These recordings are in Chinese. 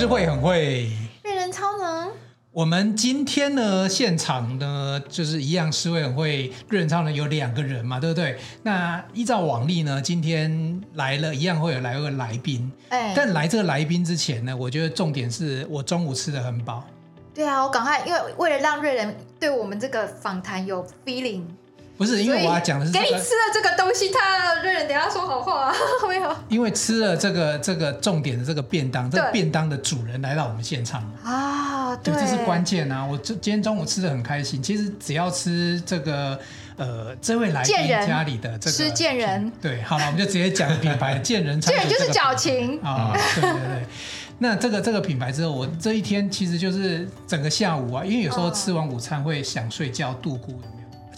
诗慧很会，瑞人超能。我们今天呢，现场呢，就是一样，诗慧很会，瑞人超能有两个人嘛，对不对？那依照往例呢，今天来了一样会有来个来宾。哎，但来这个来宾之前呢，我觉得重点是我中午吃的很饱。对啊，我赶快，因为为了让瑞人对我们这个访谈有 feeling。不是，因为我要讲的是、这个、给你吃了这个东西，他瑞仁等下说好话、啊、没有？因为吃了这个这个重点的这个便当，这个便当的主人来到我们现场啊，对，对，这是关键啊！我这今天中午吃的很开心。其实只要吃这个呃，这位来宾家里的这个吃贱人，对，好了，我们就直接讲品牌 贱人，贱人就是矫情啊，对对对。那这个这个品牌之后，我这一天其实就是整个下午啊，因为有时候吃完午餐会想睡觉度过。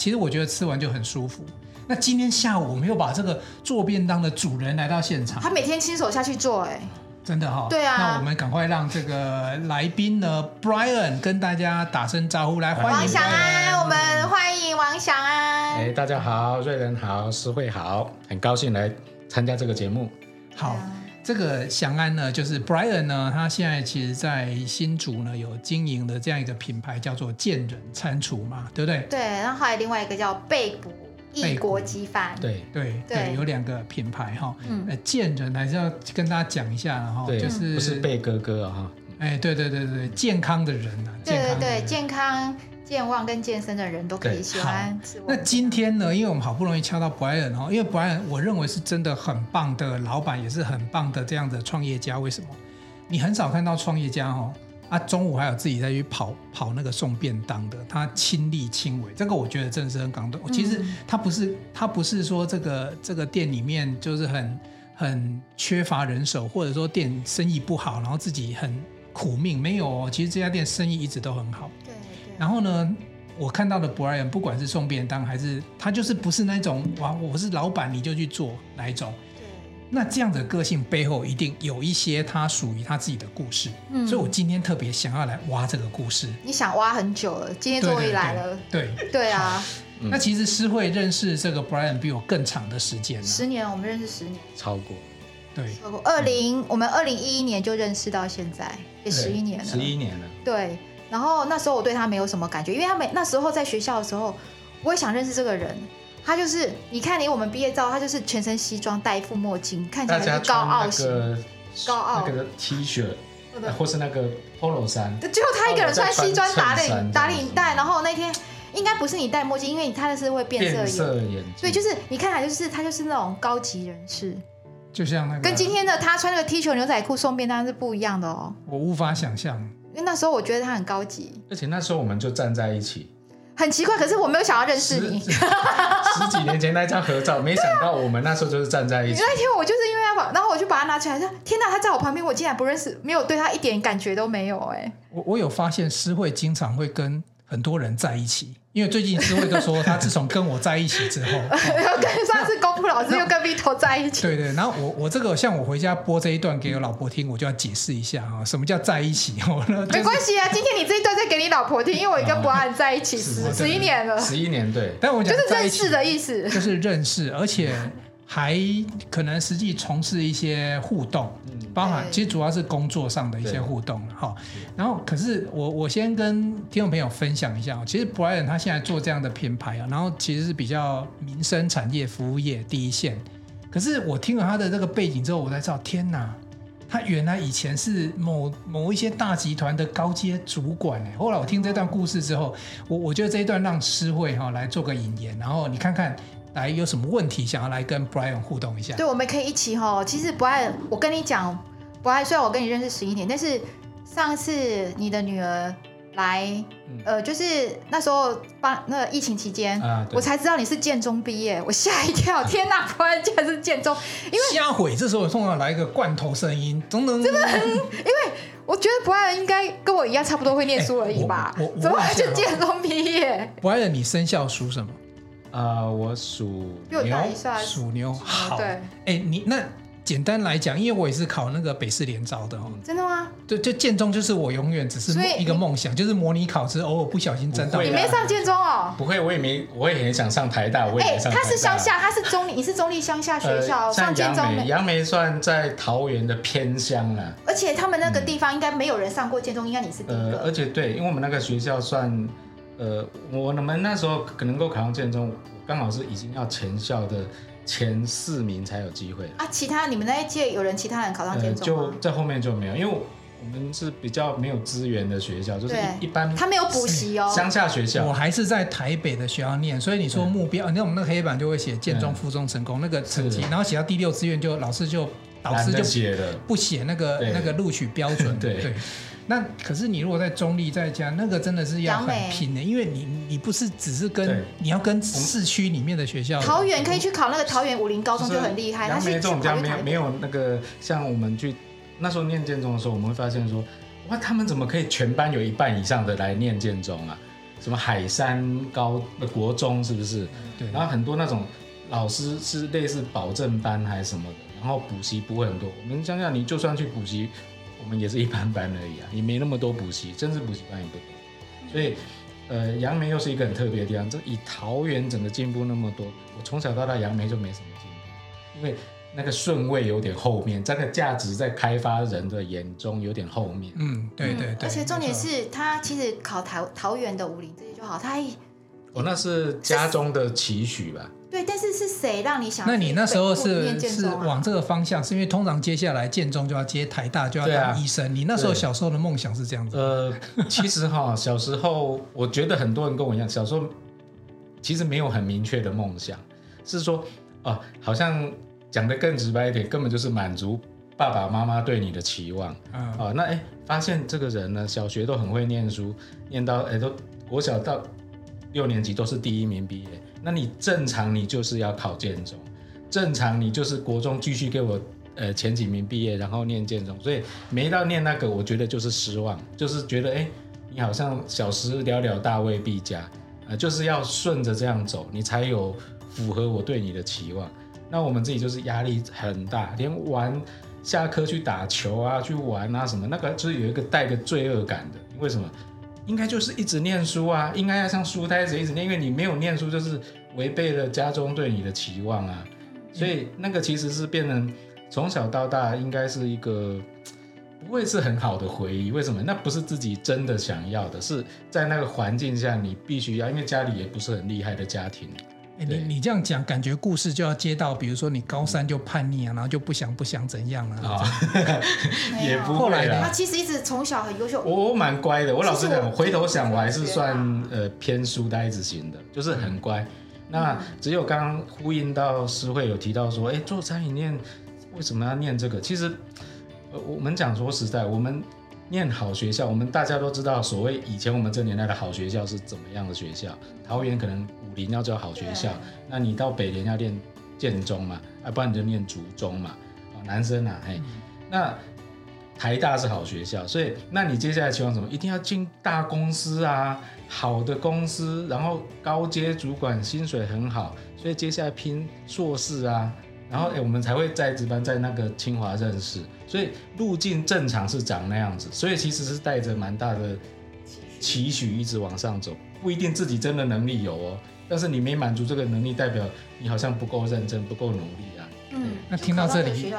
其实我觉得吃完就很舒服。那今天下午我们又把这个做便当的主人来到现场，他每天亲手下去做，哎，真的哈、哦。对啊。那我们赶快让这个来宾呢，Brian 跟大家打声招呼，来欢迎王翔安，我们欢迎王翔安。哎，大家好，瑞仁好，诗慧好，很高兴来参加这个节目。好。这个翔安呢，就是 Brian 呢，他现在其实，在新竹呢有经营的这样一个品牌，叫做健人餐厨嘛，对不对？对，然后还有另外一个叫贝谷异国鸡饭，对对对，有两个品牌哈。嗯，见人还是要跟大家讲一下哈，就是不是贝哥哥啊？哎，对对对对，健康的人啊，对对对，健康。健忘跟健身的人都可以喜欢吃。那今天呢，因为我们好不容易敲到 Brian 哦，因为 Brian 我认为是真的很棒的老板，也是很棒的这样的创业家。为什么？你很少看到创业家哦，啊，中午还有自己在去跑跑那个送便当的，他亲力亲为，这个我觉得真的是很感动。其实他不是他不是说这个这个店里面就是很很缺乏人手，或者说店生意不好，然后自己很苦命，没有哦。其实这家店生意一直都很好。对。然后呢，我看到的 Brian，不管是送便当还是他，就是不是那种哇，我是老板你就去做哪一种？对。那这样的个性背后一定有一些他属于他自己的故事。嗯。所以我今天特别想要来挖这个故事。你想挖很久了，今天终于来了。对对，对，对啊。那其实诗慧认识这个 Brian 比我更长的时间了。十年，我们认识十年。超过。对。超过二零，嗯，我们二零一一年就认识到现在，也十一年了。十一年了。对。然后那时候我对他没有什么感觉，因为他没那时候在学校的时候，我也想认识这个人。他就是你看，你我们毕业照，他就是全身西装，戴一副墨镜，看起来是高傲型，高傲那个 T 恤，或是那个 Polo 衫。最后他一个人穿西装打领打领带，然后那天应该不是你戴墨镜，因为他的是会变色眼，色眼镜。对，就是你看来就是他就是那种高级人士，就像那个跟今天的他穿那个 T 恤牛仔裤送便当是不一样的哦。我无法想象。因为那时候我觉得他很高级，而且那时候我们就站在一起，很奇怪。可是我没有想要认识你。十,十几年前那张合照，没想到我们那时候就是站在一起。那天我就是因为要把，然后我就把它拿起来，说：“天哪，他在我旁边，我竟然不认识，没有对他一点感觉都没有。”哎，我我有发现诗慧经常会跟很多人在一起。因为最近思慧都说，他自从跟我在一起之后，要 跟上次功夫老师又跟 Vito 在一起。对对，然后我我这个像我回家播这一段给我老婆听，我就要解释一下哈，什么叫在一起？就是、没关系啊，今天你这一段再给你老婆听，因为我跟博安在一起十十一年了，十一年对。但我讲就是认识的意思，就是认识，而且。还可能实际从事一些互动，包含其实主要是工作上的一些互动哈。然后，可是我我先跟听众朋友分享一下，其实 Brian 他现在做这样的品牌啊，然后其实是比较民生产业、服务业第一线。可是我听了他的这个背景之后，我才知道，天哪，他原来以前是某某一些大集团的高阶主管哎。后来我听这段故事之后，我我觉得这一段让诗慧哈来做个引言，然后你看看。来，有什么问题想要来跟 Brian 互动一下？对，我们可以一起哈。其实 Brian，我跟你讲，Brian 虽然我跟你认识十一年，但是上次你的女儿来，嗯、呃，就是那时候帮那个疫情期间，啊、我才知道你是建中毕业，我吓一跳，天哪，Brian 竟然是建中，因为瞎毁。这时候通常来一个罐头声音，等等，真的很，因为我觉得 Brian 应该跟我一样，差不多会念书而已吧？欸、怎么会是建中毕业？Brian，你生肖属什么？啊、呃，我属牛，属牛。好，对，哎、欸，你那简单来讲，因为我也是考那个北市联招的哦。真的吗？对，就建中就是我永远只是一个梦想，就是模拟考试偶尔不小心沾到。你没上建中哦？不会，我也没，我也很想上台大，我也没上。他是乡下，他是中立，你是中立乡下学校，上建中。杨梅算在桃园的偏乡了而且他们那个地方应该没有人上过建中，应该你是第一个。而且对，因为我们那个学校算，呃，我们那时候可能够考上建中，刚好是已经要全校的。前四名才有机会啊！其他你们那一届有人其他人考上建中吗？就在后面就没有，因为我们是比较没有资源的学校，就是一般他没有补习哦。乡下学校，我还是在台北的学校念，所以你说目标，你看我们那个黑板就会写建中附中成功那个成绩，然后写到第六志愿就老师就导师就写了，不写那个那个录取标准，对。那可是你如果在中立在家，那个真的是要很拼的，因为你你不是只是跟你要跟市区里面的学校。桃园可以去考那个桃园武林高中就很厉害。杨梅这种家没有没有那个像我们去那时候念建中的时候，我们会发现说，哇，他们怎么可以全班有一半以上的来念建中啊？什么海山高国中是不是？对。然后很多那种老师是类似保证班还是什么的，然后补习不会很多。我们想想，你就算去补习。我们也是一般般而已啊，也没那么多补习，真是补习班也不多。所以，呃，杨梅又是一个很特别的地方。这以桃园整个进步那么多，我从小到大杨梅就没什么进步，因为那个顺位有点后面，这个价值在开发人的眼中有点后面。嗯，对对对。而且重点是他其实考桃桃园的武林这些就好，他哦，那是家中的期许吧。对，但是是谁让你想？那你那时候是是往这个方向，是因为通常接下来建中就要接台大，就要当医生。你那时候小时候的梦想是这样子？呃，其实哈，小时候我觉得很多人跟我一样，小时候其实没有很明确的梦想，是说哦，好像讲的更直白一点，根本就是满足爸爸妈妈对你的期望。啊、哦，那哎，发现这个人呢，小学都很会念书，念到哎都国小到六年级都是第一名毕业。那你正常你就是要考建中，正常你就是国中继续给我呃前几名毕业，然后念建中，所以没到念那个，我觉得就是失望，就是觉得哎，你好像小时了了，大未必佳，呃，就是要顺着这样走，你才有符合我对你的期望。那我们自己就是压力很大，连玩下课去打球啊，去玩啊什么，那个就是有一个带个罪恶感的，为什么？应该就是一直念书啊，应该要像书呆子一直念，因为你没有念书，就是违背了家中对你的期望啊。所以那个其实是变成从小到大应该是一个不会是很好的回忆。为什么？那不是自己真的想要的，是在那个环境下你必须要，因为家里也不是很厉害的家庭。欸、你你这样讲，感觉故事就要接到，比如说你高三就叛逆啊，然后就不想不想怎样了啊？也不会啦。他其实一直从小很优秀。我我蛮乖的，我老实讲，回头想我还是算呃偏书呆子型的，就是很乖。嗯、那只有刚刚呼应到诗慧有提到说，哎，做餐饮念为什么要念这个？其实呃我们讲说实在，我们念好学校，我们大家都知道，所谓以前我们这年代的好学校是怎么样的学校？桃园可能。武林要叫好学校，那你到北联要念建中嘛，要不然你就念竹中嘛。男生啊，嘿，那台大是好学校，所以那你接下来期望什么？一定要进大公司啊，好的公司，然后高阶主管薪水很好，所以接下来拼硕士啊，然后哎，我们才会在值班在那个清华认识，所以路径正常是长那样子，所以其实是带着蛮大的期许一直往上走，不一定自己真的能力有哦。但是你没满足这个能力，代表你好像不够认真，不够努力啊。嗯，那听到这里，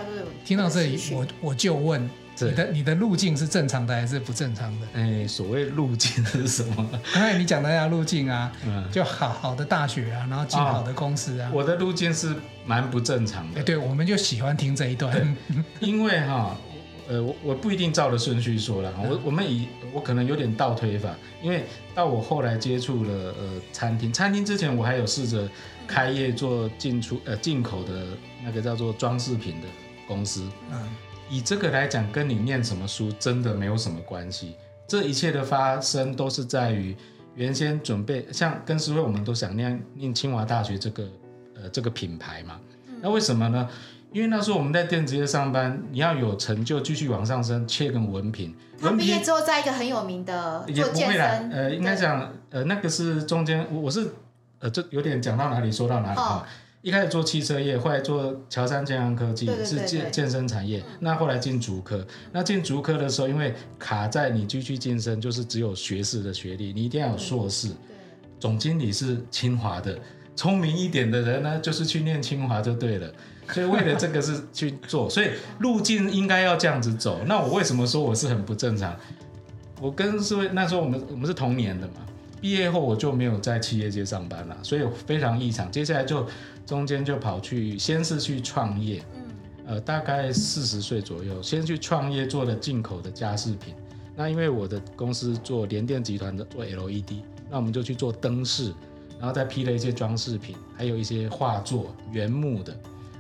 听到这里，我我就问，你的你的路径是正常的还是不正常的？哎，所谓路径是什么？刚才你讲的那路径啊，嗯，就好好的大学啊，然后进好的公司啊。我的路径是蛮不正常的。哎，对，我们就喜欢听这一段，因为哈。呃，我我不一定照着顺序说了，我我们以我可能有点倒推法，因为到我后来接触了呃餐厅，餐厅之前我还有试着开业做进出呃进口的那个叫做装饰品的公司，嗯，以这个来讲，跟你念什么书真的没有什么关系，这一切的发生都是在于原先准备，像跟诗慧我们都想念念清华大学这个呃这个品牌嘛，那为什么呢？因为那时候我们在电子业上班，你要有成就，继续往上升，切个文凭。他毕业之后，在一个很有名的做健身，呃，应该讲，呃，那个是中间，我我是，呃，这有点讲到哪里说到哪里哈。一开始做汽车业，后来做乔山健康科技，对对对对是健健身产业。那后来进竹科，那进竹科的时候，因为卡在你继续晋升，就是只有学士的学历，你一定要有硕士。总经理是清华的，聪明一点的人呢，就是去念清华就对了。所以为了这个是去做，所以路径应该要这样子走。那我为什么说我是很不正常？我跟四位那时候我们我们是同年的嘛，毕业后我就没有在企业界上班了，所以非常异常。接下来就。中间就跑去，先是去创业，呃，大概四十岁左右，先去创业做了进口的家饰品。那因为我的公司做联电集团的做 LED，那我们就去做灯饰，然后再批了一些装饰品，还有一些画作原木的，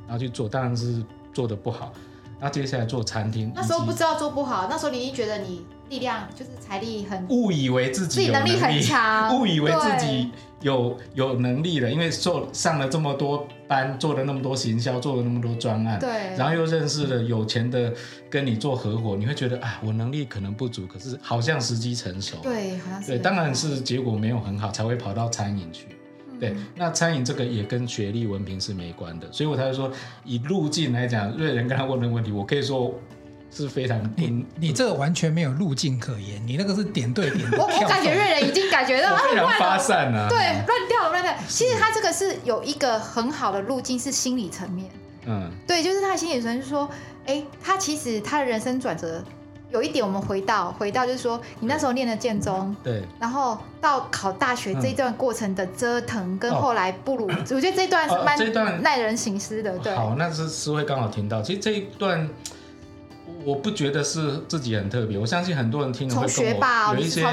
然后去做，当然是做的不好。那接下来做餐厅，那时候不知道做不好，那时候你经觉得你力量就是财力很，误以为自己有能力，自己能力很强，误以为自己。有有能力了，因为做上了这么多班，做了那么多行销，做了那么多专案，对，然后又认识了有钱的跟你做合伙，你会觉得啊，我能力可能不足，可是好像时机成熟，对，好像是，对，当然是结果没有很好，才会跑到餐饮去，嗯、对，那餐饮这个也跟学历文凭是没关的，所以我才会说以路径来讲，瑞仁刚才问的问题，我可以说。是非常你你这个完全没有路径可言，你那个是点对点的。我我感觉瑞仁已经感觉到非常发散了，对，乱掉了乱掉。其实他这个是有一个很好的路径，是心理层面。嗯，对，就是他的心理层面，就是说，哎，他其实他的人生转折有一点，我们回到回到就是说，你那时候念的建中，对，然后到考大学这一段过程的折腾，跟后来步入，我觉得这段是蛮耐人寻思的。对，好，那是思慧刚好听到，其实这一段。我不觉得是自己很特别，我相信很多人听了会跟我有一些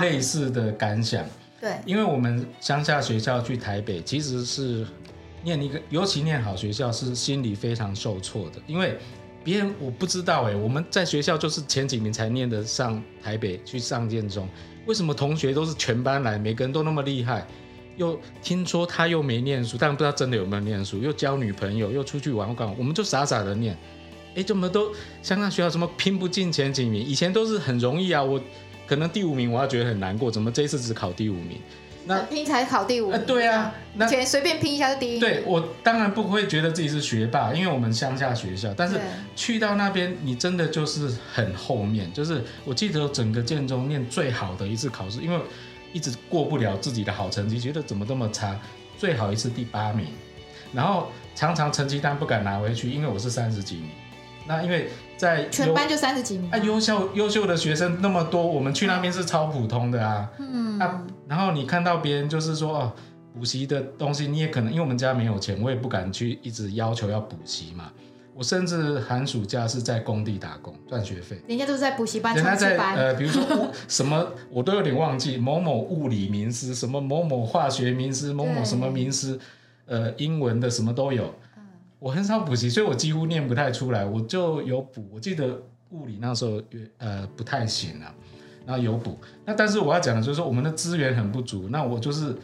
类似的感想。对，因为我们乡下学校去台北，其实是念一个，尤其念好学校是心里非常受挫的。因为别人我不知道哎，我们在学校就是前几名才念得上台北去上建中，为什么同学都是全班来，每个人都那么厉害？又听说他又没念书，但不知道真的有没有念书，又交女朋友，又出去玩，我讲我们就傻傻的念。哎，怎么都乡下学校什么拼不进前几名？以前都是很容易啊，我可能第五名，我要觉得很难过。怎么这一次只考第五名？那拼才考第五名？对啊，那以前随便拼一下就第一。对，我当然不会觉得自己是学霸，因为我们乡下学校。但是去到那边，你真的就是很后面。就是我记得整个建中念最好的一次考试，因为一直过不了自己的好成绩，觉得怎么这么差。最好一次第八名，然后常常成绩单不敢拿回去，因为我是三十几名。那因为在全班就三十几名啊，优秀优秀的学生那么多，我们去那边是超普通的啊。嗯，啊，然后你看到别人就是说哦，补习的东西你也可能，因为我们家没有钱，我也不敢去一直要求要补习嘛。我甚至寒暑假是在工地打工赚学费。人家都是在补习班，人家在呃，比如说 什么我都有点忘记，某某物理名师，什么某某化学名师，某某什么名师，呃，英文的什么都有。我很少补习，所以我几乎念不太出来。我就有补，我记得物理那时候呃不太行啊，然后有补。那但是我要讲的就是说，我们的资源很不足。那我就是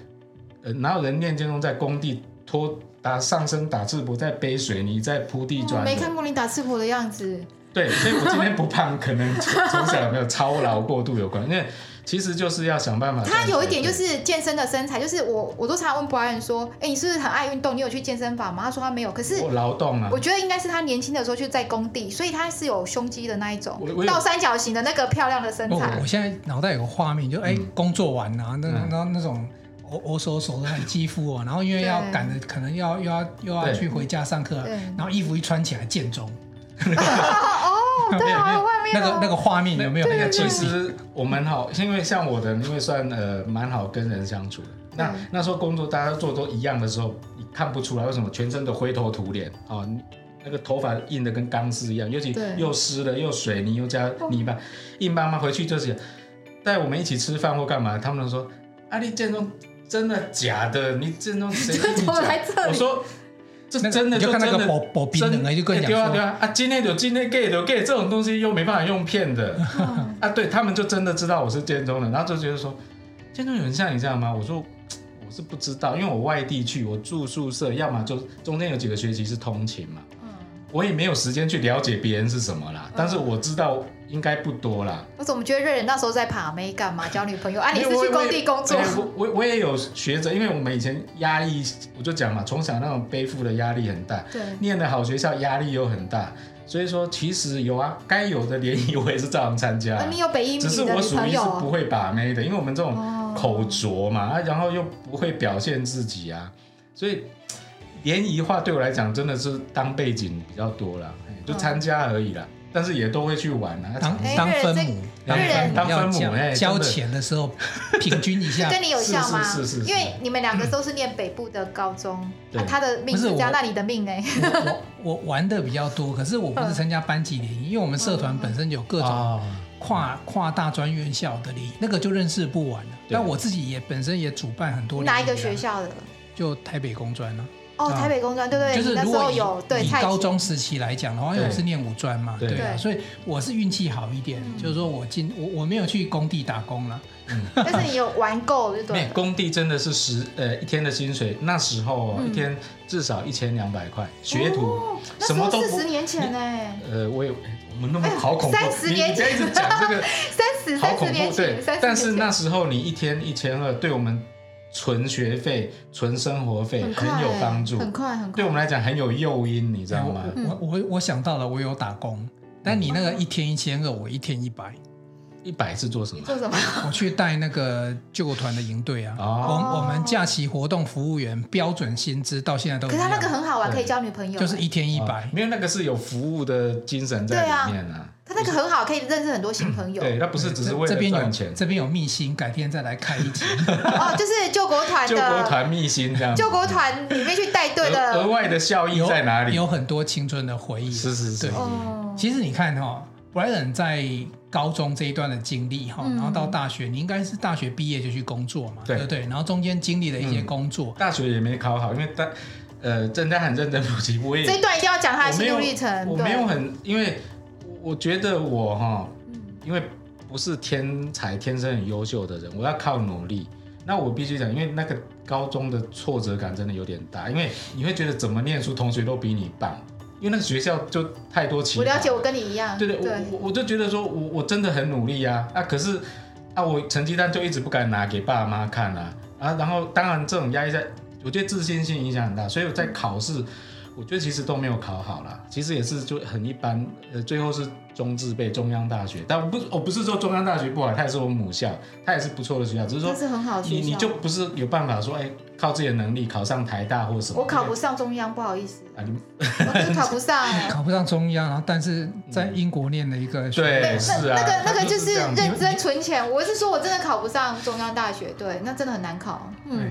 呃哪有人念建中在工地拖打上身打赤膊，在背水泥在铺地砖？没看过你打赤膊的样子。对，所以我今天不胖，可能从小有没有操劳过度有关，因为。其实就是要想办法。他有一点就是健身的身材，就是我我都常常问 Brian 说，哎、欸，你是不是很爱运动？你有去健身房吗？他说他没有。可是我劳动啊。我觉得应该是他年轻的时候就在工地，所以他是有胸肌的那一种，倒三角形的那个漂亮的身材。我，我现在脑袋有个画面，就哎、欸，工作完啊，那那那种我我手手的很肌肤哦，然后因为要赶着，可能要又要又要去回家上课，然后衣服一穿起来健中。对啊，外面那个那个画面有没有？那个其实我们好，因为像我的，因为算呃蛮好跟人相处的。那那时候工作大家做都一样的时候，你看不出来为什么全身都灰头土脸啊？那个头发硬的跟钢丝一样，尤其又湿了又水泥又加泥巴，硬邦邦回去就是带我们一起吃饭或干嘛，他们都说：“啊，你建中真的假的？你建中谁跟你讲？”我说。这真的就真的，就看那个保冰的，就跟你讲对啊对啊啊，今天有今天 get 有 get 这种东西又没办法用骗的 啊，对他们就真的知道我是建中人，然后就觉得说，建中有人像你这样吗？我说我是不知道，因为我外地去，我住宿舍，要么就中间有几个学期是通勤嘛。我也没有时间去了解别人是什么啦，嗯、但是我知道应该不多啦。我怎么觉得瑞仁那时候在爬妹干嘛交女朋友啊？你是去工地工作？我我我也有学着，因为我们以前压力，我就讲嘛，从小那种背负的压力很大，对，念的好学校压力又很大，所以说其实有啊，该有的联谊我也是照样参加。你有北一女的女朋友？只是我属于是不会把妹的，因为我们这种口拙嘛，啊，然后又不会表现自己啊，所以。联谊话对我来讲真的是当背景比较多了，就参加而已啦。但是也都会去玩啊，当当分母，当当分母，哎，交钱的时候平均一下。跟你有效吗？是是是。因为你们两个都是念北部的高中，他的命是这样，那你的命哎。我我玩的比较多，可是我不是参加班级联谊，因为我们社团本身有各种跨跨大专院校的联谊，那个就认识不完了。但我自己也本身也主办很多。哪一个学校的？就台北工专了。哦，台北工专对对对，就是如果有对以高中时期来讲的话，因为我是念五专嘛，对。啊，所以我是运气好一点，就是说我进我我没有去工地打工了，嗯，但是你有玩够对不对？工地真的是十呃一天的薪水，那时候一天至少一千两百块，学徒什么都四十年前呢？呃，我也我们那么好恐怖，三十年前。一直讲这个 三十三十年前，但是那时候你一天一千二，对我们。纯学费、存生活费很有帮助，很快很快，对我们来讲很有诱因，你知道吗？我我我想到了，我有打工，但你那个一天一千二，我一天一百，一百是做什么？做什么？我去带那个救国团的营队啊。我我们假期活动服务员标准薪资到现在都。可是他那个很好玩，可以交女朋友。就是一天一百，没有那个是有服务的精神在里面啊。他那个很好，可以认识很多新朋友。对，他不是只是为了赚钱。这边有秘辛，改天再来开一集。哦，就是救国团的。救国团秘辛这样。救国团里面去带队的。额外的效益在哪里？有很多青春的回忆。是是是。其实你看哈，Brian 在高中这一段的经历哈，然后到大学，你应该是大学毕业就去工作嘛，对不对？然后中间经历了一些工作。大学也没考好，因为大呃正在很认真补习，我也。这一段一定要讲他的心路历程。我没有很因为。我觉得我哈，因为不是天才，天生很优秀的人，我要靠努力。那我必须讲，因为那个高中的挫折感真的有点大，因为你会觉得怎么念书，同学都比你棒，因为那个学校就太多奇葩。我了解，我跟你一样。对对，对我我就觉得说我我真的很努力啊啊，可是啊，我成绩单就一直不敢拿给爸妈看啊啊，然后当然这种压力在，我觉得自信心影响很大，所以我在考试。我觉得其实都没有考好啦，其实也是就很一般，呃，最后是中字辈中央大学，但我不我不是说中央大学不好，它也是我母校，它也是不错的学校，只是说是很好你你就不是有办法说，哎，靠自己的能力考上台大或什么？我考不上中央，不好意思，啊，你我考不上，考不上中央，然后但是在英国念了一个学，对，是啊，那个那个就是认真存钱，我是说我真的考不上中央大学，对，那真的很难考，嗯。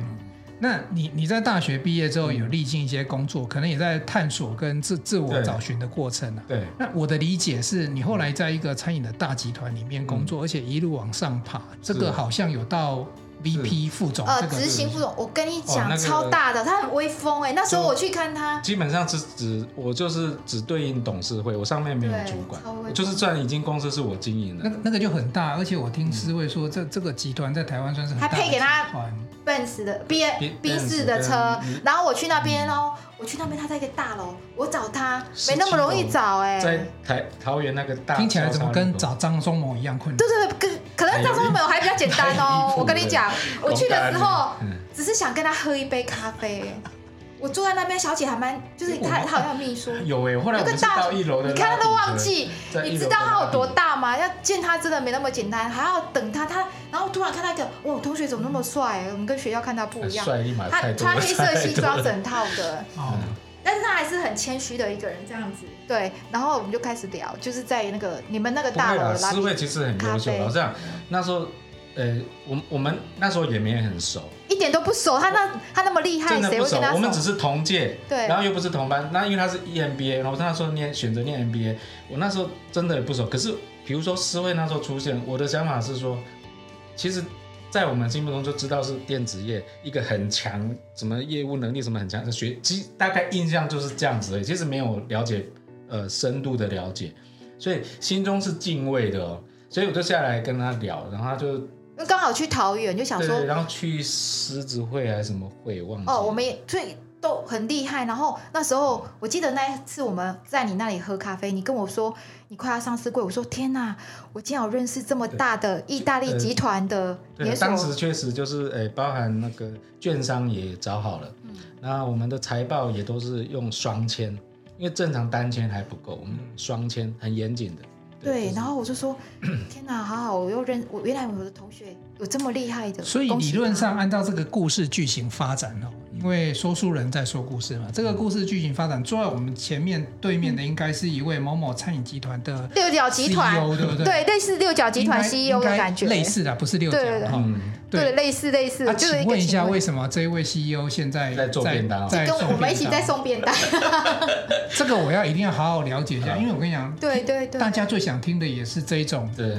那你你在大学毕业之后有历经一些工作，可能也在探索跟自自我找寻的过程啊。对。那我的理解是你后来在一个餐饮的大集团里面工作，而且一路往上爬，这个好像有到 VP 副总。呃，执行副总，我跟你讲，超大的，他很威风哎。那时候我去看他，基本上是只我就是只对应董事会，我上面没有主管，就是赚已经公司是我经营的。那那个就很大，而且我听思慧说，这这个集团在台湾算是很大。还配给他。Benz 的 B B 四的车，然后我去那边哦，我去那边，他在一个大楼，我找他没那么容易找哎，在台桃园那个大，听起来怎么跟找张松谋一样困难？对对对，跟可能张松谋还比较简单哦。我跟你讲，我去的时候只是想跟他喝一杯咖啡。我坐在那边，小姐还蛮，就是她，她好像秘书。有哎，后来我们到一楼的，你看她都忘记。你知道她有多大吗？要见她真的没那么简单，还要等她。她然后突然看到一个，哇，同学怎么那么帅？我们跟学校看他不一样。他穿黑色西装整套的，但是他还是很谦虚的一个人，这样子。对，然后我们就开始聊，就是在那个你们那个大楼的拉。思慧其实很优秀，这样那时候。呃，我我们那时候也没很熟，一点都不熟。他那他那么厉害，真的不熟。我们只是同届，对，然后又不是同班。那因为他是 EMBA，然后他那时候念选择念 MBA，我那时候真的也不熟。可是比如说思慧那时候出现，我的想法是说，其实，在我们心目中就知道是电子业一个很强，什么业务能力什么很强的学，其实大概印象就是这样子而已。其实没有了解，呃，深度的了解，所以心中是敬畏的哦。所以我就下来跟他聊，然后他就。因为刚好去桃园，就想说，然后去狮子会还是什么会，忘记哦。我们也所以都很厉害。然后那时候我记得那一次我们在你那里喝咖啡，你跟我说你快要上市柜，我说天哪，我竟然有认识这么大的意大利集团的连锁。当时确实就是诶，包含那个券商也找好了，嗯，那我们的财报也都是用双签，因为正常单签还不够，我们双签很严谨的。对，然后我就说，天哪，好好，我又认我原来我的同学有这么厉害的。所以理论上按照这个故事剧情发展哦，因为说书人在说故事嘛，这个故事剧情发展坐在我们前面对面的应该是一位某某餐饮集团的六角集团，对不对？对，类似六角集团 CEO 的感觉，类似的，不是六角哈。对，类似类似。请问一下，为什么这一位 CEO 现在在做便当？在跟我们一起在送便当。这个我要一定要好好了解一下，因为我跟你讲，对对对，大家最想听的也是这一种。对，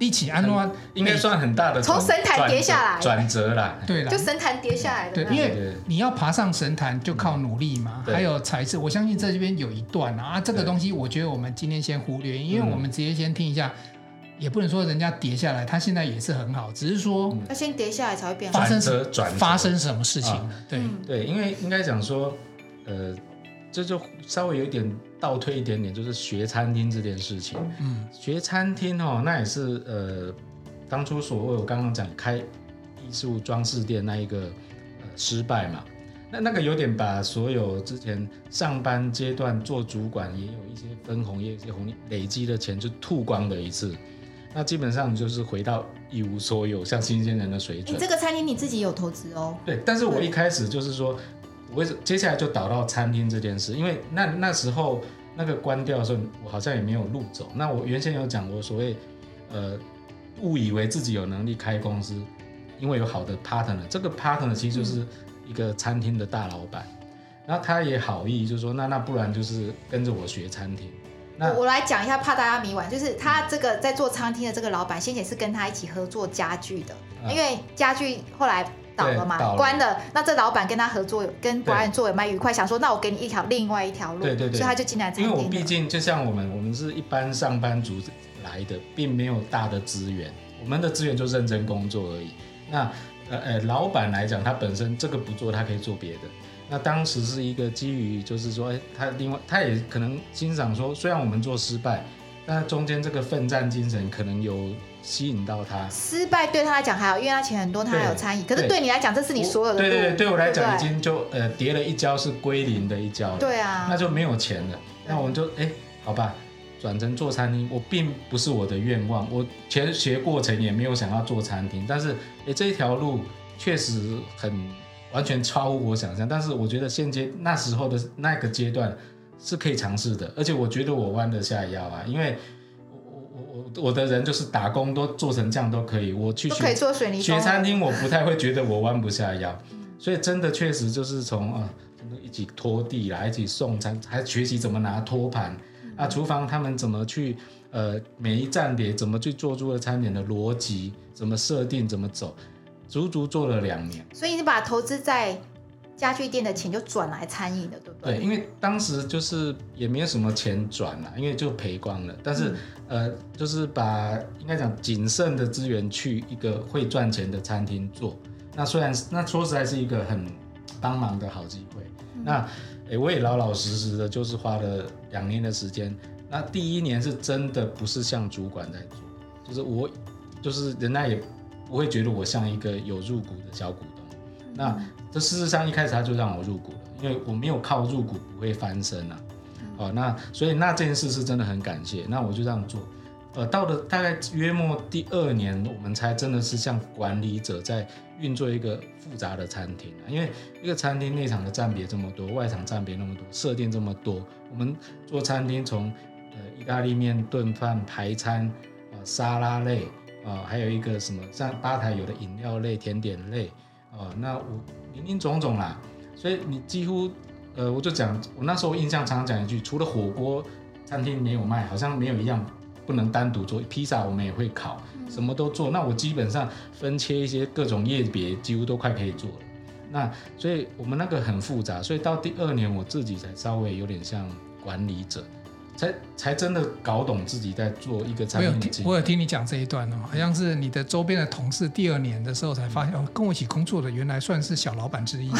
一起安诺应该算很大的从神坛跌下来转折啦。对了，就神坛跌下来。对，因为你要爬上神坛就靠努力嘛，还有才智。我相信在这边有一段啊，这个东西我觉得我们今天先忽略，因为我们直接先听一下。也不能说人家跌下来，他现在也是很好，只是说他先跌下来才会变发生发生什么事情？对对，因为应该讲说，呃，这就稍微有一点倒退一点点，就是学餐厅这件事情。嗯，学餐厅哦，那也是呃，当初所谓我刚刚讲开艺术装饰店那一个呃失败嘛，那那个有点把所有之前上班阶段做主管也有一些分红，也有一些红利累积的钱就吐光的一次。那基本上就是回到一无所有，像新鲜人的水准。你这个餐厅你自己有投资哦？对，但是我一开始就是说，我接下来就导到餐厅这件事，因为那那时候那个关掉的时候，我好像也没有路走。那我原先有讲过所谓，呃，误以为自己有能力开公司，因为有好的 partner，这个 partner 其实就是一个餐厅的大老板，嗯、然后他也好意，就是说那那不然就是跟着我学餐厅。我我来讲一下，怕大家迷惘，就是他这个在做餐厅的这个老板，先前是跟他一起合作家具的，因为家具后来倒了嘛，关了。那这老板跟他合作，跟 Brian 做也蛮愉快，想说那我给你一条另外一条路，对对对，所以他就进来餐厅。因为我毕竟就像我们，我们是一般上班族来的，并没有大的资源，我们的资源就认真工作而已。那呃呃，老板来讲，他本身这个不做，他可以做别的。那当时是一个基于，就是说，哎，他另外他也可能欣赏说，虽然我们做失败，但中间这个奋战精神可能有吸引到他。失败对他来讲还好，因为他钱很多，他还有参与。可是对你来讲，这是你所有的。对对对，对我来讲已经就呃跌了一跤，是归零的一跤了。对啊。那就没有钱了。那我们就哎，好吧，转成做餐厅，我并不是我的愿望，我前学过程也没有想要做餐厅，但是哎，这一条路确实很。完全超乎我想象，但是我觉得现阶那时候的那个阶段是可以尝试的，而且我觉得我弯得下腰啊，因为我的人就是打工都做成这样都可以，我去学学餐厅，我不太会觉得我弯不下腰，所以真的确实就是从啊一起拖地啦，一起送餐，还学习怎么拿托盘。啊，厨房他们怎么去呃每一站点怎么去做出了餐点的逻辑，怎么设定，怎么走。足足做了两年，所以你把投资在家具店的钱就转来餐饮了，对不对？对，因为当时就是也没有什么钱转了，因为就赔光了。但是、嗯、呃，就是把应该讲仅剩的资源去一个会赚钱的餐厅做。那虽然那说实在是一个很帮忙的好机会。嗯、那诶，我也老老实实的，就是花了两年的时间。那第一年是真的不是像主管在做，就是我就是人家也。不会觉得我像一个有入股的小股东，那这事实上一开始他就让我入股了，因为我没有靠入股不会翻身啊。哦，那所以那这件事是真的很感谢，那我就这样做。呃，到了大概约莫第二年，我们才真的是像管理者在运作一个复杂的餐厅啊，因为一个餐厅内场的占比这么多，外场占比那么多，设定这么多，我们做餐厅从呃意大利面、炖饭、排餐啊、呃、沙拉类。啊，还有一个什么，像吧台有的饮料类、甜点类，啊，那我林林总总啦，所以你几乎，呃，我就讲，我那时候印象常常讲一句，除了火锅餐厅没有卖，好像没有一样不能单独做。披萨我们也会烤，什么都做。那我基本上分切一些各种业别，几乎都快可以做了。那所以我们那个很复杂，所以到第二年我自己才稍微有点像管理者。才才真的搞懂自己在做一个产品。我有听，我有听你讲这一段哦，好像是你的周边的同事第二年的时候才发现，哦，跟我一起工作的原来算是小老板之一，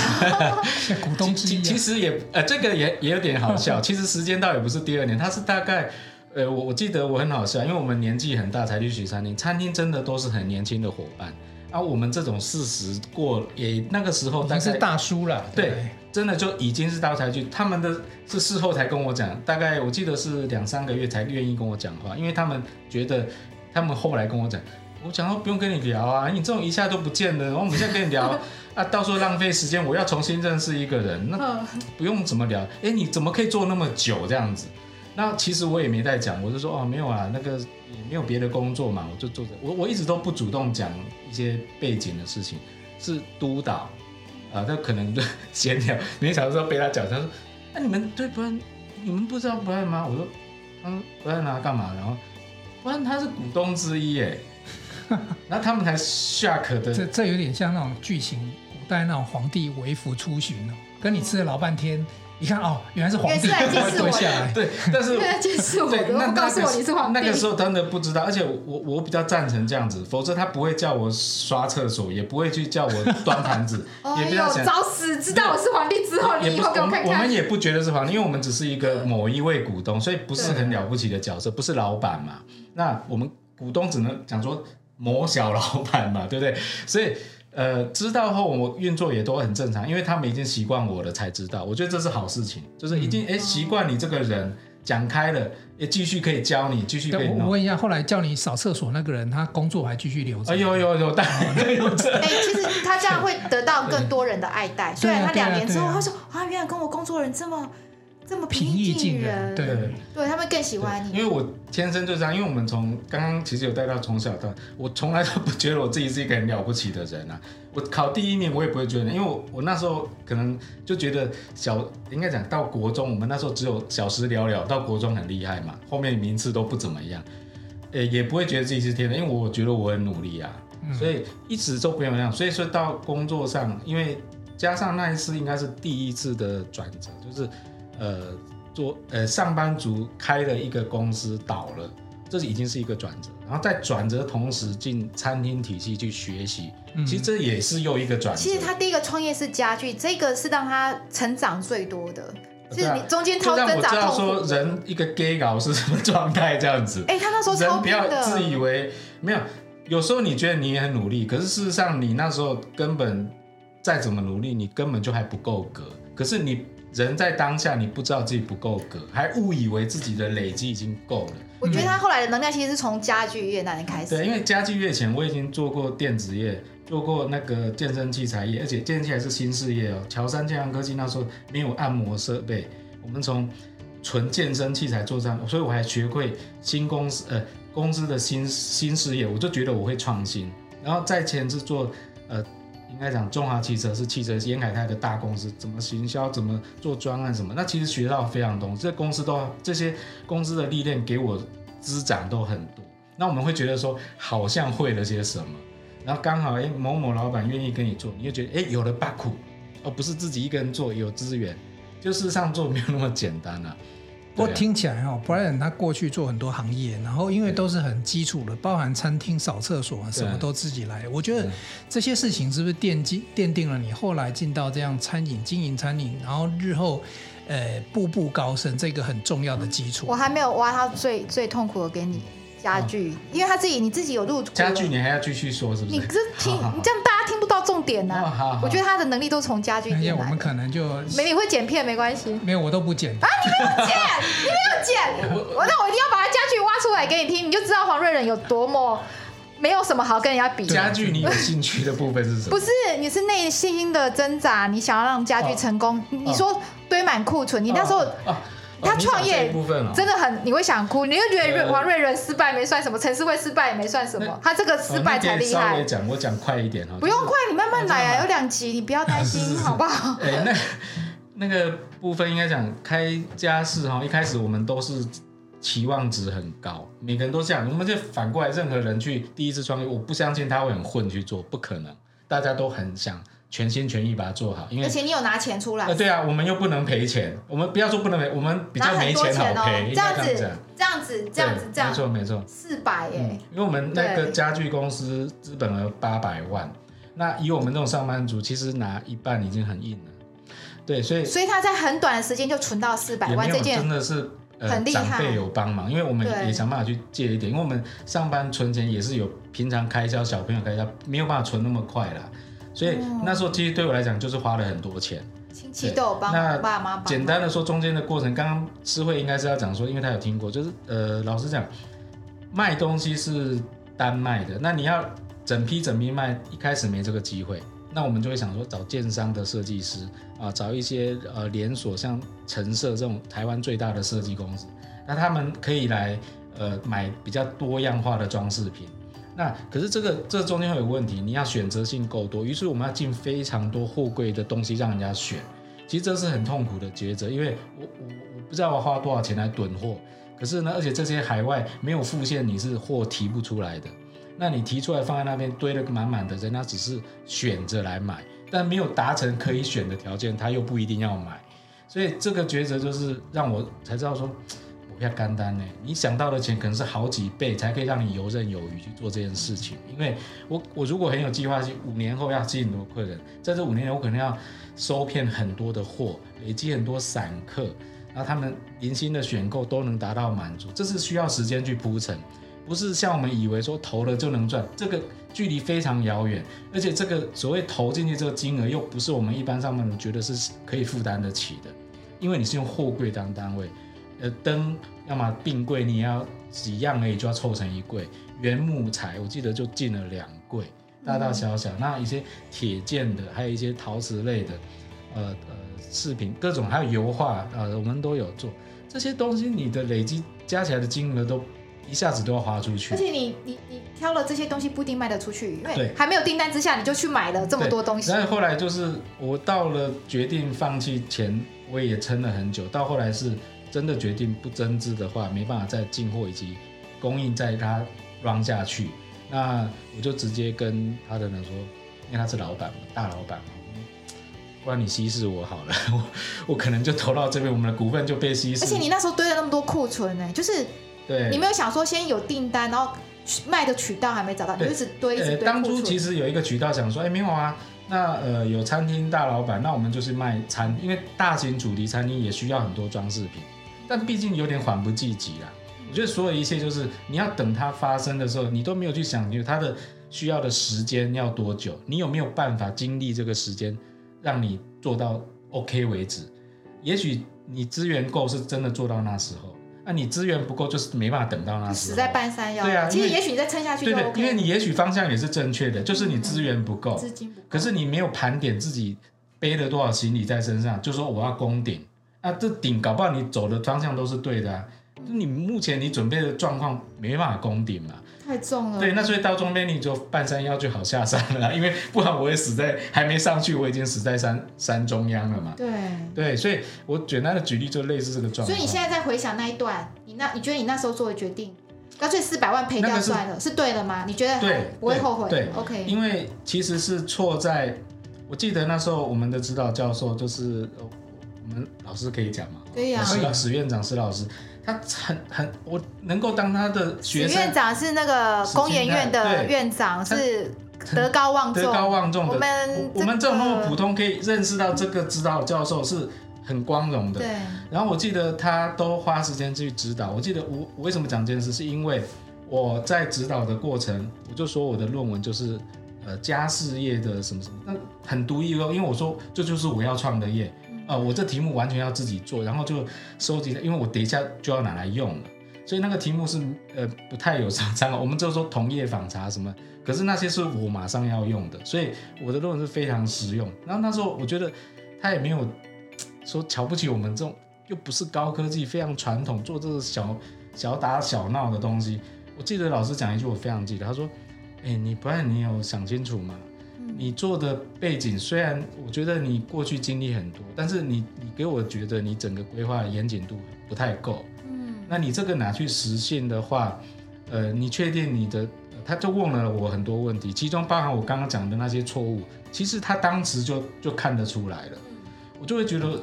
股东之一，啊。其实也呃，这个也也有点好笑。其实时间倒也不是第二年，他是大概呃，我我记得我很好笑，因为我们年纪很大才去取餐厅，餐厅真的都是很年轻的伙伴。啊，我们这种四十过也那个时候，但是大叔了，对，对真的就已经是大才去。他们的是事后才跟我讲，大概我记得是两三个月才愿意跟我讲话，因为他们觉得，他们后来跟我讲，我讲说不用跟你聊啊，你这种一下都不见的，我们现在跟你聊 啊，到时候浪费时间，我要重新认识一个人，那不用怎么聊，哎，你怎么可以做那么久这样子？那其实我也没在讲，我就说哦没有啊，那个也没有别的工作嘛，我就做着，我我一直都不主动讲一些背景的事情，是督导啊，他可能就 闲聊，没想到说被他讲，他说，那、你们对不然你们不知道不爱吗？我说，嗯，不爱拿干嘛？然后不然他是股东之一哎，然后他们才下课的，这这有点像那种剧情，古代那种皇帝微服出巡哦，跟你吃了老半天。你看哦，原来是皇帝，原来是对下来，对，但是 对，那告诉我你是皇帝。那个时候真的不知道，而且我我比较赞成这样子，否则他不会叫我刷厕所，也不会去叫我端盘子，也不要想早死，知道我是皇帝之后，你以后给我看看。我们也不觉得是皇帝，因为我们只是一个某一位股东，所以不是很了不起的角色，不是老板嘛。那我们股东只能讲说某小老板嘛，对不对？所以。呃，知道后我运作也都很正常，因为他们已经习惯我了才知道，我觉得这是好事情，就是已经哎习惯你这个人讲开了，也继续可以教你，继续可以。我问一下，后来叫你扫厕所那个人，他工作还继续留着？哎呦呦呦，当然有。哎，其实他这样会得到更多人的爱戴，虽然他两年之后他说啊，原来跟我工作人这么。这么平易近人，对对，他们更喜欢你。因为我天生就这样，因为我们从刚刚其实有带到从小到，我从来都不觉得我自己是一个很了不起的人啊。我考第一名我也不会觉得，因为我我那时候可能就觉得小，应该讲到国中，我们那时候只有小时了了，到国中很厉害嘛，后面名次都不怎么样，诶也不会觉得自己是天才，因为我觉得我很努力啊，所以一直都不用这样。所以说到工作上，因为加上那一次应该是第一次的转折，就是。呃，做呃上班族开了一个公司倒了，这已经是一个转折。然后在转折同时进餐厅体系去学习，嗯、其实这也是又一个转折。其实他第一个创业是家具，这个是让他成长最多的。是你中间超挣扎痛苦。就让我知道说人一个 gay 搞是什么状态这样子。哎、欸，他那时候超拼的。人不要自以为没有，有时候你觉得你也很努力，可是事实上你那时候根本再怎么努力，你根本就还不够格。可是你。人在当下，你不知道自己不够格，还误以为自己的累积已经够了。我觉得他后来的能量其实是从家具业那里开始。对，因为家具业前我已经做过电子业，做过那个健身器材业，而且健身器材是新事业哦。乔山健康科技那时候没有按摩设备，我们从纯健身器材做上，所以我还学会新公司呃公司的新新事业，我就觉得我会创新。然后在前是做呃。应该讲中华汽车是汽车沿海泰的大公司，怎么行销，怎么做专案什么，那其实学到非常多。这公司都这些公司的历练给我滋长都很多。那我们会觉得说好像会了些什么，然后刚好哎某某老板愿意跟你做，你就觉得哎有了巴苦，而不是自己一个人做有资源，就事实上做没有那么简单啊。不过听起来哦，Brian 他过去做很多行业，然后因为都是很基础的，包含餐厅扫厕所什么都自己来。我觉得这些事情是不是奠基奠定了你后来进到这样餐饮经营餐饮，然后日后呃步步高升这个很重要的基础。我还没有挖他最最痛苦的给你。家具，因为他自己，你自己有入家具，你还要继续说，是不是？你这听，你这样大家听不到重点呢。我觉得他的能力都从家具。哎我们可能就没你会剪片没关系。没有，我都不剪。啊，你没有剪，你没有剪，我那我一定要把他家具挖出来给你听，你就知道黄瑞仁有多么没有什么好跟人家比。家具，你有兴趣的部分是什么？不是，你是内心的挣扎，你想要让家具成功。你说堆满库存，你那时候。他创业真的很，你会想哭，你会觉得王瑞仁失败没算什么，陈思慧失败也没算什么，他这个失败才厉害。讲我讲快一点哈，不用快，你慢慢来啊，有两集，你不要担心，好不好？哎，那那个部分应该讲开家事哈，一开始我们都是期望值很高，每个人都这样，我们就反过来，任何人去第一次创业，我不相信他会很混去做，不可能，大家都很想全心全意把它做好，因为而且你有拿钱出来。呃，对啊，我们又不能赔钱，我们不要说不能赔，我们比较没钱好赔，这样子，这样子，这样子，这样，没错没错，四百耶，因为我们那个家具公司资本额八百万，那以我们这种上班族，其实拿一半已经很硬了，对，所以所以他在很短的时间就存到四百万，这件真的是呃很厉害，长辈有帮忙，因为我们也想办法去借一点，因为我们上班存钱也是有平常开销、小朋友开销，没有办法存那么快啦。所以那时候其实对我来讲就是花了很多钱，亲戚都有帮，那爸妈帮简单的说中间的过程，刚刚诗慧应该是要讲说，因为他有听过，就是呃老实讲，卖东西是单卖的，那你要整批整批卖，一开始没这个机会，那我们就会想说找建商的设计师啊，找一些呃连锁像陈设这种台湾最大的设计公司，那他们可以来呃买比较多样化的装饰品。那可是这个这中间会有问题，你要选择性够多，于是我们要进非常多货柜的东西让人家选，其实这是很痛苦的抉择，因为我我我不知道我花多少钱来囤货，可是呢，而且这些海外没有付现，你是货提不出来的，那你提出来放在那边堆了个满满的，人家只是选择来买，但没有达成可以选的条件，他又不一定要买，所以这个抉择就是让我才知道说。不要干单呢，你想到的钱可能是好几倍才可以让你游刃有余去做这件事情。因为我我如果很有计划性，五年后要吸引很多客人，在这五年我可能要收骗很多的货，累积很多散客，然后他们零星的选购都能达到满足，这是需要时间去铺陈，不是像我们以为说投了就能赚，这个距离非常遥远，而且这个所谓投进去这个金额又不是我们一般上班族觉得是可以负担得起的，因为你是用货柜当单位。呃，灯要么并柜，你要几样而已就要凑成一柜。原木材我记得就进了两柜，大大小小。嗯、那一些铁件的，还有一些陶瓷类的，呃呃饰品各种，还有油画，呃我们都有做这些东西。你的累积加起来的金额都一下子都要花出去。而且你你你挑了这些东西不一定卖得出去，因为还没有订单之下你就去买了这么多东西。然后后来就是我到了决定放弃前，我也撑了很久。到后来是。真的决定不增资的话，没办法再进货以及供应在他 run 下去，那我就直接跟他的人说，因为他是老板嘛，大老板嘛，不然你稀释我好了，我 我可能就投到这边，我们的股份就被稀释。而且你那时候堆了那么多库存呢，就是对，你没有想说先有订单，然后卖的渠道还没找到，你就一直堆一直堆。当初其实有一个渠道想说，哎，没有啊，那呃有餐厅大老板，那我们就是卖餐，因为大型主题餐厅也需要很多装饰品。但毕竟有点缓不济急啦。我觉得所有一切就是你要等它发生的时候，你都没有去想，就它的需要的时间要多久，你有没有办法经历这个时间，让你做到 OK 为止？也许你资源够，是真的做到那时候；那你资源不够，就是没办法等到那时候。死在半山腰。对啊，其实也许你再撑下去就 OK。对对，因为你也许方向也是正确的，就是你资源不够，资金不够，可是你没有盘点自己背了多少行李在身上，就说我要攻顶。啊，这顶搞不好你走的方向都是对的啊，就你目前你准备的状况没办法攻顶嘛，太重了。对，那所以到中间你就半山腰就好下山了，因为不然我也死在还没上去，我已经死在山山中央了嘛。对对，所以我简单的举例就类似这个状况。所以你现在在回想那一段，你那你觉得你那时候做的决定，干脆四百万赔掉算了，是，是对的吗？你觉得对不会后悔？，OK。因为其实是错在，我记得那时候我们的指导教授就是。我们老师可以讲吗？可以啊。史史院长，史老师，他很很，我能够当他的学生。史院长是那个工研院的院长，是德高望重。德高望重的。我们我们这种那么普通，可以认识到这个指导教授是很光荣的。对。然后我记得他都花时间去指导。我记得我我为什么讲这件事，是因为我在指导的过程，我就说我的论文就是呃家事业的什么什么，那很独一无二，因为我说这就是我要创的业。呃，我这题目完全要自己做，然后就收集了，因为我等一下就要拿来用了，所以那个题目是呃不太有参考。我们就说同业访查什么，可是那些是我马上要用的，所以我的论文是非常实用。然后那时候我觉得他也没有说瞧不起我们这种又不是高科技、非常传统做这个小小打小闹的东西。我记得老师讲一句我非常记得，他说：“哎，你不然你有想清楚吗？”你做的背景虽然我觉得你过去经历很多，但是你你给我觉得你整个规划的严谨度不太够。嗯，那你这个拿去实现的话，呃，你确定你的呃他就问了我很多问题，其中包含我刚刚讲的那些错误，其实他当时就就看得出来了，我就会觉得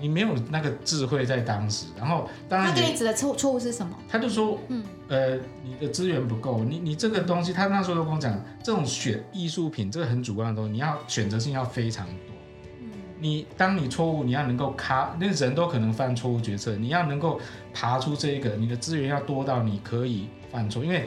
你没有那个智慧在当时，然后当然他给你指的错错误是什么？他就说，嗯，呃，你的资源不够，你你这个东西，他那时候就跟我讲，这种选艺术品这个很主观的东西，你要选择性要非常多，嗯，你当你错误，你要能够卡，那人都可能犯错误决策，你要能够爬出这一个，你的资源要多到你可以犯错，因为。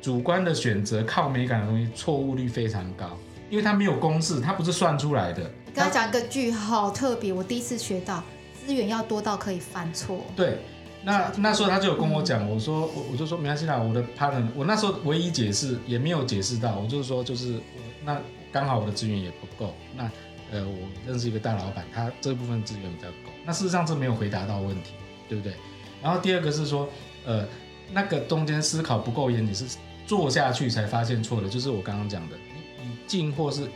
主观的选择靠美感的东西，错误率非常高，因为它没有公式，它不是算出来的。刚才讲一个句好特别，我第一次学到资源要多到可以犯错。对，那那时候他就有跟我讲，嗯、我说我我就说没关系啦，我的 partner，我那时候唯一解释也没有解释到，我就是说就是我那刚好我的资源也不够，那呃我认识一个大老板，他这部分资源比较够，那事实上这没有回答到问题，对不对？然后第二个是说呃那个中间思考不够严，谨是。做下去才发现错的，就是我刚刚讲的，你你进货是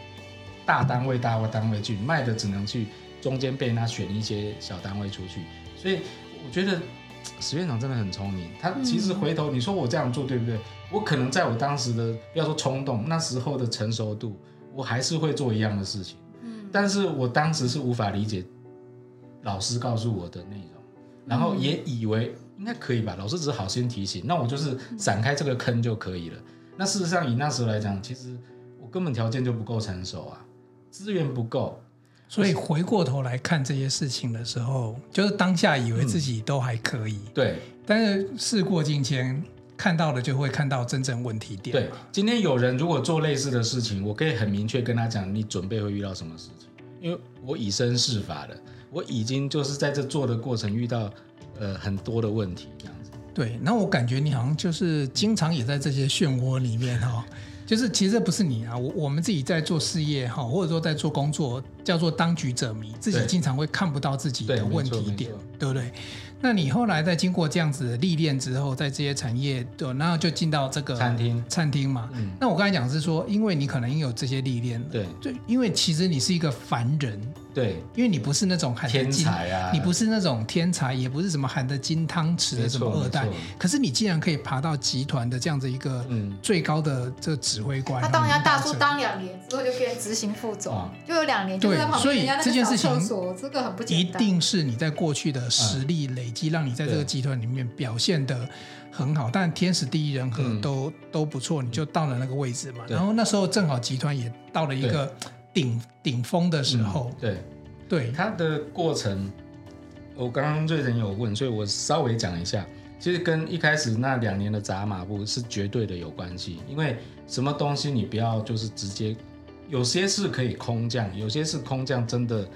大单位大单位去卖的，只能去中间被人家选一些小单位出去。所以我觉得史院长真的很聪明，他其实回头你说我这样做对不对？我可能在我当时的不要说冲动，那时候的成熟度，我还是会做一样的事情。嗯，但是我当时是无法理解老师告诉我的内容，然后也以为。应该可以吧？老师只是好心提醒，那我就是闪开这个坑就可以了。那事实上，以那时候来讲，其实我根本条件就不够成熟啊，资源不够。所以回过头来看这些事情的时候，就是当下以为自己都还可以。嗯、对，但是事过境迁，看到了就会看到真正问题点。对，今天有人如果做类似的事情，我可以很明确跟他讲，你准备会遇到什么事情，因为我以身试法了，我已经就是在这做的过程遇到。呃，很多的问题这样子。对，那我感觉你好像就是经常也在这些漩涡里面哈，就是其实这不是你啊，我我们自己在做事业哈，或者说在做工作，叫做当局者迷，自己经常会看不到自己的问题点，对不对？那你后来在经过这样子的历练之后，在这些产业，对，然后就进到这个餐厅，餐厅嘛。嗯。那我刚才讲是说，因为你可能有这些历练，对，就因为其实你是一个凡人。对，因为你不是那种含天才啊，你不是那种天才，也不是什么含着金汤匙的什么二代。可是你既然可以爬到集团的这样子一个最高的这个指挥官，他当人家大叔当两年之后就变执行副总，就有两年就在旁边。所以这件事情这个很不简单，一定是你在过去的实力累积，让你在这个集团里面表现的很好。但天时地利人和都都不错，你就到了那个位置嘛。然后那时候正好集团也到了一个。顶顶峰的时候，嗯、对，对它的过程，我刚刚瑞仁有问，所以我稍微讲一下，其实跟一开始那两年的砸马步是绝对的有关系，因为什么东西你不要就是直接，有些是可以空降，有些是空降真的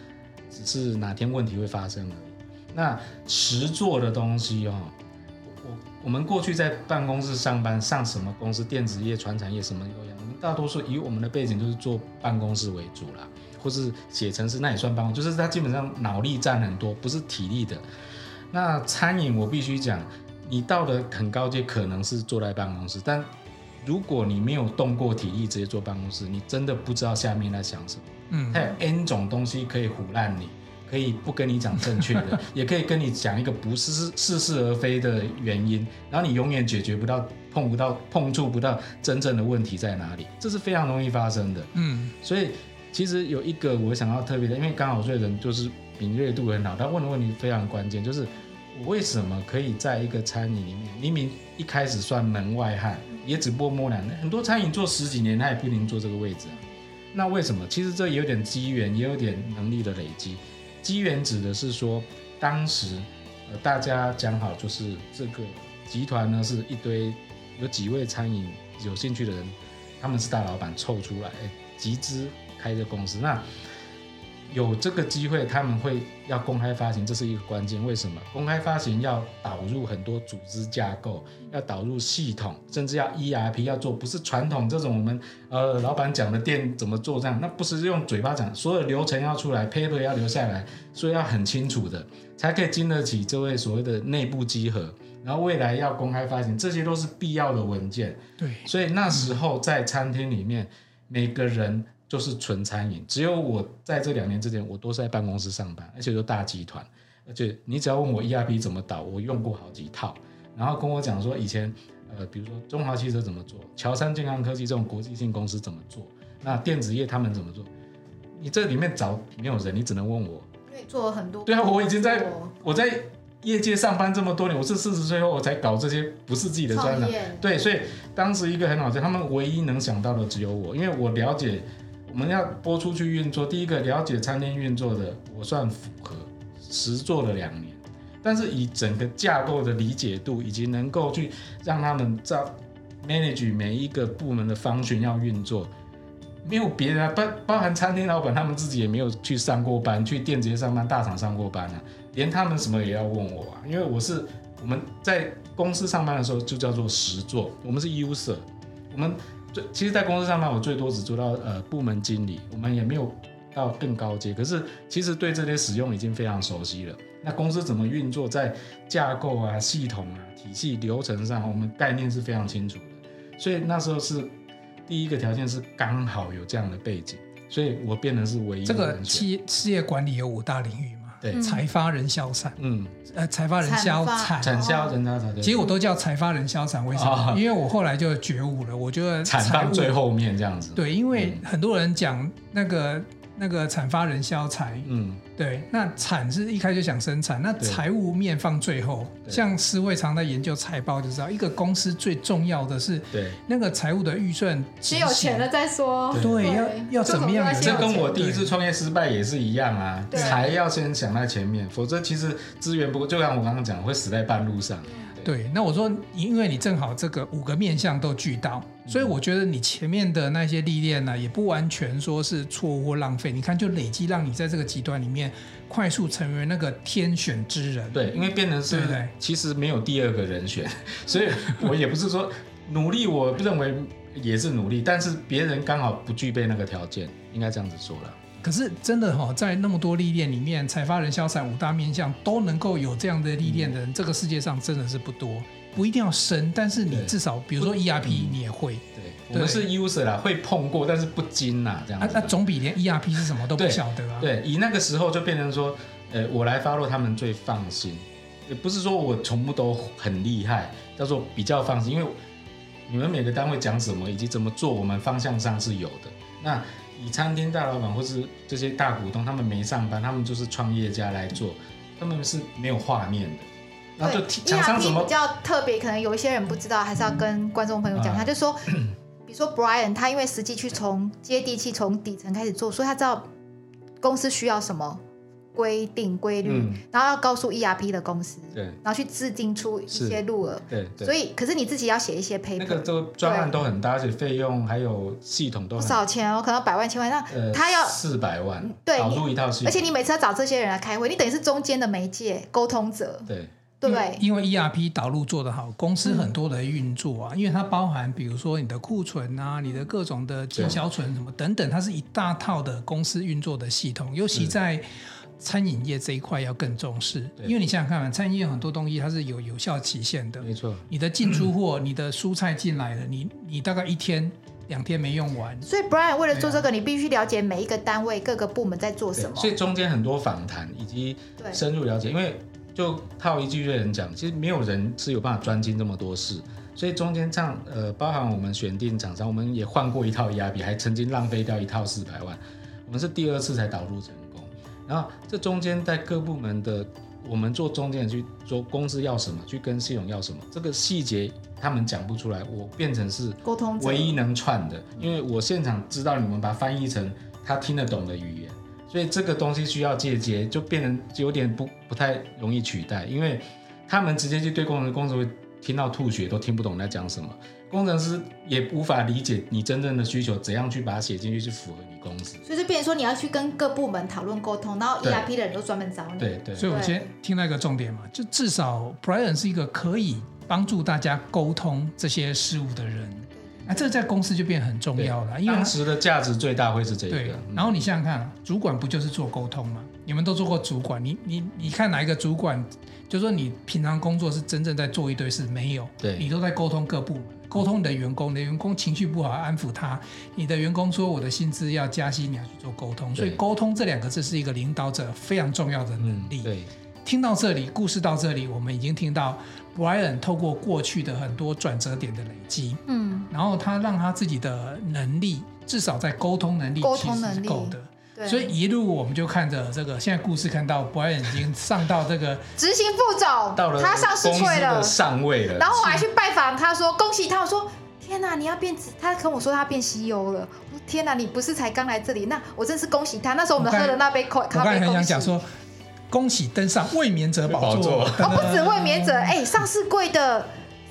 只是哪天问题会发生而已。那实做的东西哦，我我们过去在办公室上班，上什么公司，电子业、传产业什么都一样。大多数以我们的背景就是做办公室为主啦，或是写程式，那也算办公，就是他基本上脑力占很多，不是体力的。那餐饮我必须讲，你到了很高阶可能是坐在办公室，但如果你没有动过体力直接坐办公室，你真的不知道下面在想什么。嗯，它有 N 种东西可以唬烂你。可以不跟你讲正确的，也可以跟你讲一个不是似是而非的原因，然后你永远解决不到、碰不到、碰触不到真正的问题在哪里，这是非常容易发生的。嗯，所以其实有一个我想要特别的，因为刚好这个人就是敏锐度很好，他问的问题非常关键，就是我为什么可以在一个餐饮里面，明明一开始算门外汉，也只不过摸两年，很多餐饮做十几年，他也不一定坐这个位置啊。那为什么？其实这也有点机缘，也有点能力的累积。机缘指的是说，当时呃大家讲好，就是这个集团呢是一堆有几位餐饮有兴趣的人，他们是大老板凑出来集资开这公司。那有这个机会，他们会要公开发行，这是一个关键。为什么？公开发行要导入很多组织架构，要导入系统，甚至要 ERP 要做，不是传统这种我们呃老板讲的店怎么做这样，那不是用嘴巴讲，所有流程要出来，paper 要留下来，所以要很清楚的，才可以经得起这位所谓的内部稽核。然后未来要公开发行，这些都是必要的文件。对，所以那时候在餐厅里面，每个人。就是纯餐饮，只有我在这两年之前，我都是在办公室上班，而且都大集团，而且你只要问我 ERP 怎么导，我用过好几套，然后跟我讲说以前呃，比如说中华汽车怎么做，乔山健康科技这种国际性公司怎么做，那电子业他们怎么做？你这里面找没有人，你只能问我。因为做了很多。对啊，我已经在我在业界上班这么多年，我是四十岁后我才搞这些不是自己的专长。对，所以当时一个很好的，他们唯一能想到的只有我，因为我了解我们要播出去运作，第一个了解餐厅运作的，我算符合，实做了两年，但是以整个架构的理解度，以及能够去让他们在 manage 每一个部门的方向要运作。没有别人，包包含餐厅老板，他们自己也没有去上过班，去电子业上班、大厂上过班啊，连他们什么也要问我啊，因为我是我们在公司上班的时候就叫做实做，我们是 user，我们其实，在公司上班我最多只做到呃部门经理，我们也没有到更高阶，可是其实对这些使用已经非常熟悉了。那公司怎么运作，在架构啊、系统啊、体系流程上，我们概念是非常清楚的，所以那时候是。第一个条件是刚好有这样的背景，所以我变成是唯一。这个企业事业管理有五大领域？对，财发人消散，嗯，呃，财发人消产，产销人消产。其实我都叫财发人消产，为什么？因为我后来就觉悟了，我觉得产放最后面这样子。对，因为很多人讲那个。那个产发人销财，嗯，对，那产是一开始就想生产，那财务面放最后。像思维常在研究财报，就知道一个公司最重要的是，对，那个财务的预算，先有钱了再说。对，对要要怎么样？这跟我第一次创业失败也是一样啊，财要先想在前面，否则其实资源不够，就像我刚刚讲，会死在半路上。对，那我说，因为你正好这个五个面相都俱到，所以我觉得你前面的那些历练呢，也不完全说是错误或浪费。你看，就累积让你在这个极端里面快速成为那个天选之人。对，因为变成是，对其实没有第二个人选，所以我也不是说努力，我认为也是努力，但是别人刚好不具备那个条件，应该这样子说了。可是真的哈，在那么多历练里面，财发人消散五大面相都能够有这样的历练的人，这个世界上真的是不多。不一定要深，但是你至少，比如说 ERP，你也会。对，我们是 user 啦，会碰过，但是不精呐，这样。那那总比连 ERP 是什么都不晓得啊。对，以那个时候就变成说，呃，我来 follow 他们最放心，也不是说我全部都很厉害，叫做比较放心，因为你们每个单位讲什么以及怎么做，我们方向上是有的。那以餐厅大老板或是这些大股东，他们没上班，他们就是创业家来做，他们是没有画面的。然后就厂商怎么比较特别？可能有一些人不知道，还是要跟观众朋友讲。他就说，比如说 Brian，他因为实际去从接地气，从底层开始做，所以他知道公司需要什么。规定规律，嗯、然后要告诉 ERP 的公司，对，然后去制定出一些路额，对，对，所以可是你自己要写一些 paper，那个这个专案都很大，而且费用还有系统都很不少钱哦，可能百万千万，那他要四百万，对，导入一套系统，而且你每次要找这些人来开会，你等于是中间的媒介沟通者，对，对不对？因为 ERP 导入做得好，公司很多的运作啊，嗯、因为它包含比如说你的库存啊，你的各种的经销存什么等等，它是一大套的公司运作的系统，尤其在。餐饮业这一块要更重视，因为你想想看嘛，餐饮业很多东西它是有有效期限的。没错，你的进出货，嗯、你的蔬菜进来了，你你大概一天两天没用完。所以 Brian 为了做这个，啊、你必须了解每一个单位各个部门在做什么。所以中间很多访谈以及深入了解，因为就套一句瑞人讲，其实没有人是有办法专精这么多事。所以中间这样呃，包含我们选定厂商，我们也换过一套 ERP，还曾经浪费掉一套四百万，我们是第二次才导入成功。然后这中间在各部门的，我们做中间去做公司要什么，去跟系统要什么，这个细节他们讲不出来，我变成是沟通唯一能串的，因为我现场知道你们把它翻译成他听得懂的语言，所以这个东西需要借接，就变成有点不不太容易取代，因为他们直接去对工程师，工程会听到吐血，都听不懂在讲什么。工程师也无法理解你真正的需求，怎样去把它写进去，去符合你公司。所以就变成说，你要去跟各部门讨论沟通，然后 ERP 的人都专门找你。对对。对所以我先听到一个重点嘛，就至少 Brian 是一个可以帮助大家沟通这些事物的人。那这在公司就变很重要了，因为当时的价值最大会是这个。对。然后你想想看，主管不就是做沟通吗？你们都做过主管，你你你看哪一个主管，就说你平常工作是真正在做一堆事，没有？对。你都在沟通各部门。沟通你的员工，你的员工情绪不好，安抚他。你的员工说我的薪资要加薪，你要去做沟通。所以沟通这两个字是一个领导者非常重要的能力。嗯、对。听到这里，故事到这里，我们已经听到 Brian 透过过去的很多转折点的累积，嗯，然后他让他自己的能力，至少在沟通能力沟通能力够的。所以一路我们就看着这个，现在故事看到 Brian 已经上到这个 执行副总，到了他上市会了，上位了。然后我还去拜访他说恭喜他，我说天哪，你要变，他跟我说他变 CEO 了。我说天哪，你不是才刚来这里？那我真是恭喜他。那时候我们喝的那杯咖啡，我刚才很想讲说，恭喜登上卫冕者宝座。哦，不止卫冕者，哎，上市贵的。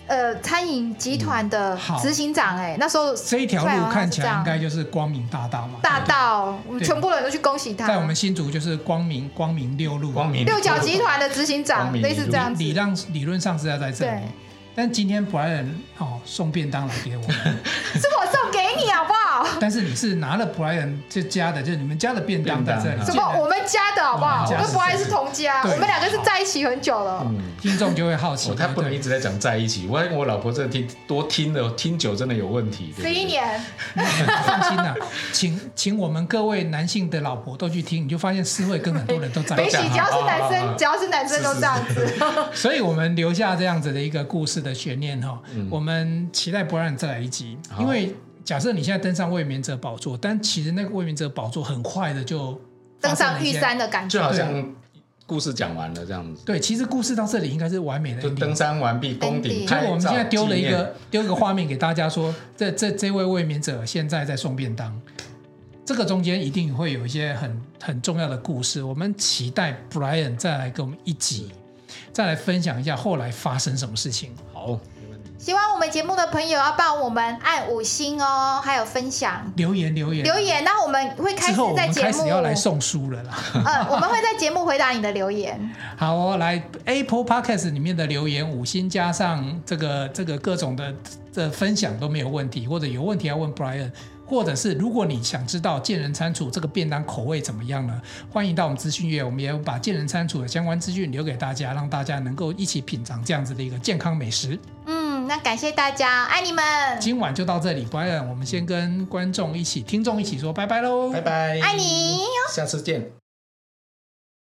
呃，餐饮集团的执行长，哎，那时候这一条路看起来应该就是光明大道嘛。大道，我们全部人都去恭喜他。在我们新竹就是光明光明六路，光明六角集团的执行长，类似这样子。理让理论上是要在这里。但今天 Brian 哦送便当来给我们，是我送？但是你是拿了 Brian 这家的，就是你们家的便当在这里。什么？我们家的好不好？我跟 Brian 是同家，我们两个是在一起很久了。嗯听众就会好奇，他不能一直在讲在一起。我我老婆这听多听了听久真的有问题。十一年，放心啦，请请我们各位男性的老婆都去听，你就发现诗慧跟很多人都在一起。只要是男生，只要是男生都这样子。所以我们留下这样子的一个故事的悬念哈，嗯、我们期待 Brian 再来一集。因为假设你现在登上卫冕者宝座，但其实那个卫冕者宝座很快的就登上玉山的感觉，就好像故事讲完了这样子。对，其实故事到这里应该是完美的，就登山完毕，攻顶。所以我们现在丢了一个丢一个画面给大家说，这这这位卫冕者现在在送便当，这个中间一定会有一些很很重要的故事。我们期待 Brian 再来给我们一集。再来分享一下后来发生什么事情。好，喜欢我们节目的朋友要帮我们按五星哦，还有分享留言留言留言，那我们会开始在节目要来送书了啦。嗯，我们会在节目回答你的留言。好哦，来 Apple Podcast 里面的留言五星加上这个这个各种的的分享都没有问题，或者有问题要问 Brian。或者是如果你想知道健人餐厨这个便当口味怎么样呢？欢迎到我们资讯页，我们也把健人餐厨的相关资讯留给大家，让大家能够一起品尝这样子的一个健康美食。嗯，那感谢大家，爱你们。今晚就到这里，Brian，我们先跟观众一起、听众一起说拜拜喽，拜拜，爱你，下次见。